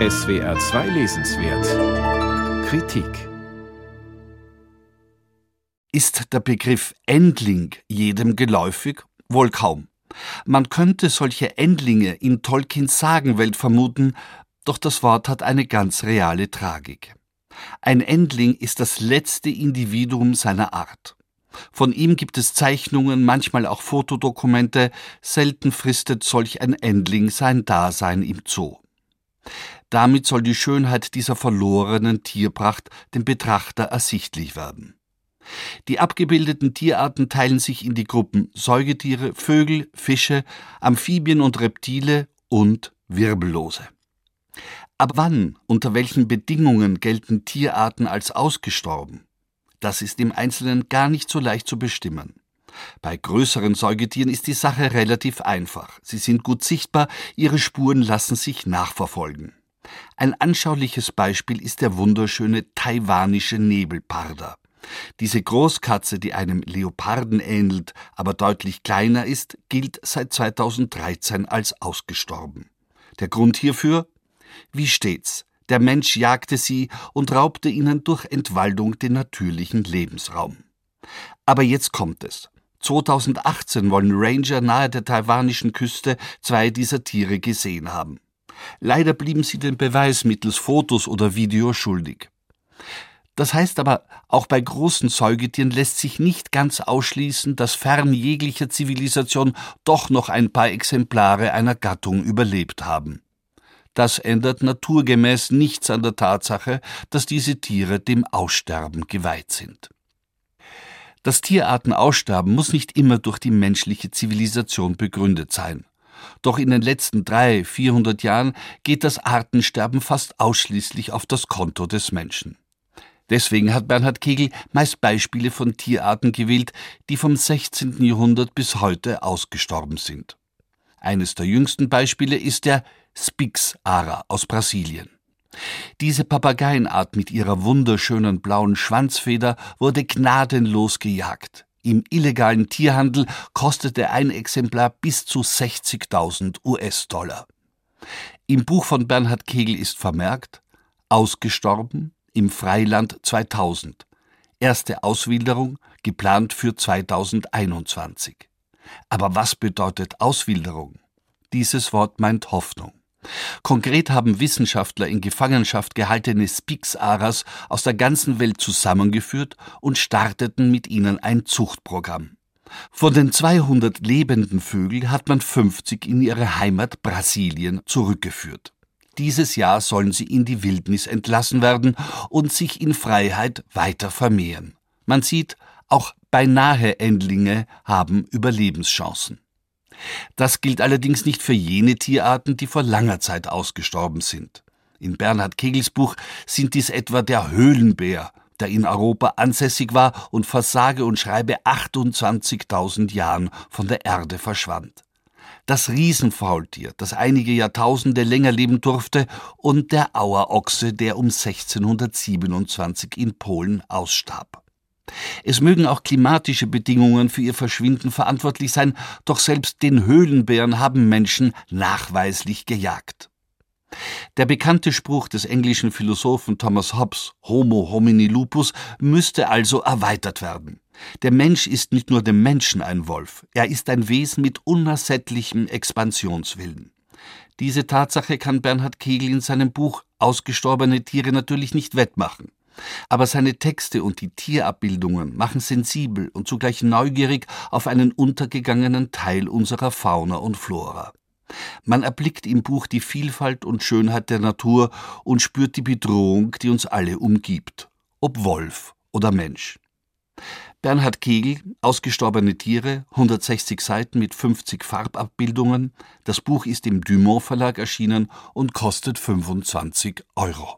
SWR 2 Lesenswert Kritik Ist der Begriff Endling jedem geläufig? Wohl kaum. Man könnte solche Endlinge in Tolkiens Sagenwelt vermuten, doch das Wort hat eine ganz reale Tragik. Ein Endling ist das letzte Individuum seiner Art. Von ihm gibt es Zeichnungen, manchmal auch Fotodokumente, selten fristet solch ein Endling sein Dasein im Zoo. Damit soll die Schönheit dieser verlorenen Tierpracht dem Betrachter ersichtlich werden. Die abgebildeten Tierarten teilen sich in die Gruppen Säugetiere, Vögel, Fische, Amphibien und Reptile und Wirbellose. Ab wann, unter welchen Bedingungen gelten Tierarten als ausgestorben? Das ist im Einzelnen gar nicht so leicht zu bestimmen. Bei größeren Säugetieren ist die Sache relativ einfach. Sie sind gut sichtbar, ihre Spuren lassen sich nachverfolgen. Ein anschauliches Beispiel ist der wunderschöne taiwanische Nebelparder. Diese Großkatze, die einem Leoparden ähnelt, aber deutlich kleiner ist, gilt seit 2013 als ausgestorben. Der Grund hierfür? Wie stets, der Mensch jagte sie und raubte ihnen durch Entwaldung den natürlichen Lebensraum. Aber jetzt kommt es. 2018 wollen Ranger nahe der taiwanischen Küste zwei dieser Tiere gesehen haben. Leider blieben sie den Beweis mittels Fotos oder Video schuldig. Das heißt aber, auch bei großen Säugetieren lässt sich nicht ganz ausschließen, dass fern jeglicher Zivilisation doch noch ein paar Exemplare einer Gattung überlebt haben. Das ändert naturgemäß nichts an der Tatsache, dass diese Tiere dem Aussterben geweiht sind. Das Tierartenaussterben muss nicht immer durch die menschliche Zivilisation begründet sein. Doch in den letzten drei, vierhundert Jahren geht das Artensterben fast ausschließlich auf das Konto des Menschen. Deswegen hat Bernhard Kegel meist Beispiele von Tierarten gewählt, die vom 16. Jahrhundert bis heute ausgestorben sind. Eines der jüngsten Beispiele ist der Spix ara aus Brasilien. Diese Papageienart mit ihrer wunderschönen blauen Schwanzfeder wurde gnadenlos gejagt. Im illegalen Tierhandel kostete ein Exemplar bis zu 60.000 US-Dollar. Im Buch von Bernhard Kegel ist vermerkt, ausgestorben im Freiland 2000. Erste Auswilderung geplant für 2021. Aber was bedeutet Auswilderung? Dieses Wort meint Hoffnung. Konkret haben Wissenschaftler in Gefangenschaft gehaltene Spix-Aras aus der ganzen Welt zusammengeführt und starteten mit ihnen ein Zuchtprogramm. Von den 200 lebenden Vögeln hat man 50 in ihre Heimat Brasilien zurückgeführt. Dieses Jahr sollen sie in die Wildnis entlassen werden und sich in Freiheit weiter vermehren. Man sieht, auch beinahe Endlinge haben Überlebenschancen. Das gilt allerdings nicht für jene Tierarten, die vor langer Zeit ausgestorben sind. In Bernhard Kegels Buch sind dies etwa der Höhlenbär, der in Europa ansässig war und vor sage und schreibe 28.000 Jahren von der Erde verschwand. Das Riesenfaultier, das einige Jahrtausende länger leben durfte, und der Auerochse, der um 1627 in Polen ausstarb. Es mögen auch klimatische Bedingungen für ihr Verschwinden verantwortlich sein, doch selbst den Höhlenbären haben Menschen nachweislich gejagt. Der bekannte Spruch des englischen Philosophen Thomas Hobbes Homo homini lupus müsste also erweitert werden. Der Mensch ist nicht nur dem Menschen ein Wolf, er ist ein Wesen mit unersättlichem Expansionswillen. Diese Tatsache kann Bernhard Kegel in seinem Buch Ausgestorbene Tiere natürlich nicht wettmachen. Aber seine Texte und die Tierabbildungen machen sensibel und zugleich neugierig auf einen untergegangenen Teil unserer Fauna und Flora. Man erblickt im Buch die Vielfalt und Schönheit der Natur und spürt die Bedrohung, die uns alle umgibt, ob Wolf oder Mensch. Bernhard Kegel, Ausgestorbene Tiere, 160 Seiten mit 50 Farbabbildungen. Das Buch ist im Dumont Verlag erschienen und kostet 25 Euro.